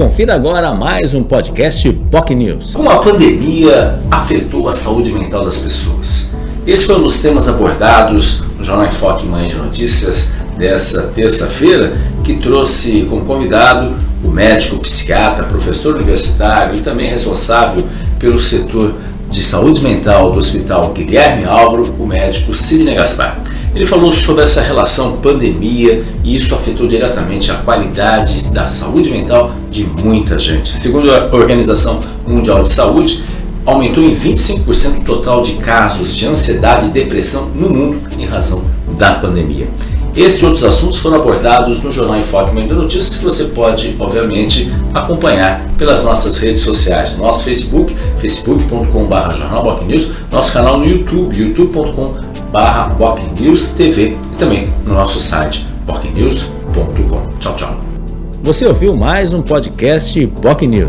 Confira agora mais um podcast POC News. Como a pandemia afetou a saúde mental das pessoas? Esse foi um dos temas abordados no Jornal em Foque Manhã de Notícias dessa terça-feira, que trouxe como convidado o médico, psiquiatra, professor universitário e também responsável pelo setor de saúde mental do Hospital Guilherme Álvaro, o médico Sidney Gaspar. Ele falou sobre essa relação pandemia e isso afetou diretamente a qualidade da saúde mental de muita gente. Segundo a Organização Mundial de Saúde, aumentou em 25% o total de casos de ansiedade e depressão no mundo em razão da pandemia. Esses e outros assuntos foram abordados no Jornal em Foque Manhã Notícias, que você pode, obviamente, acompanhar pelas nossas redes sociais. Nosso Facebook, facebook.com.br nosso canal no YouTube, youtube.com.br barra News TV e também no nosso site bocnews.com. Tchau, tchau. Você ouviu mais um podcast Boc News.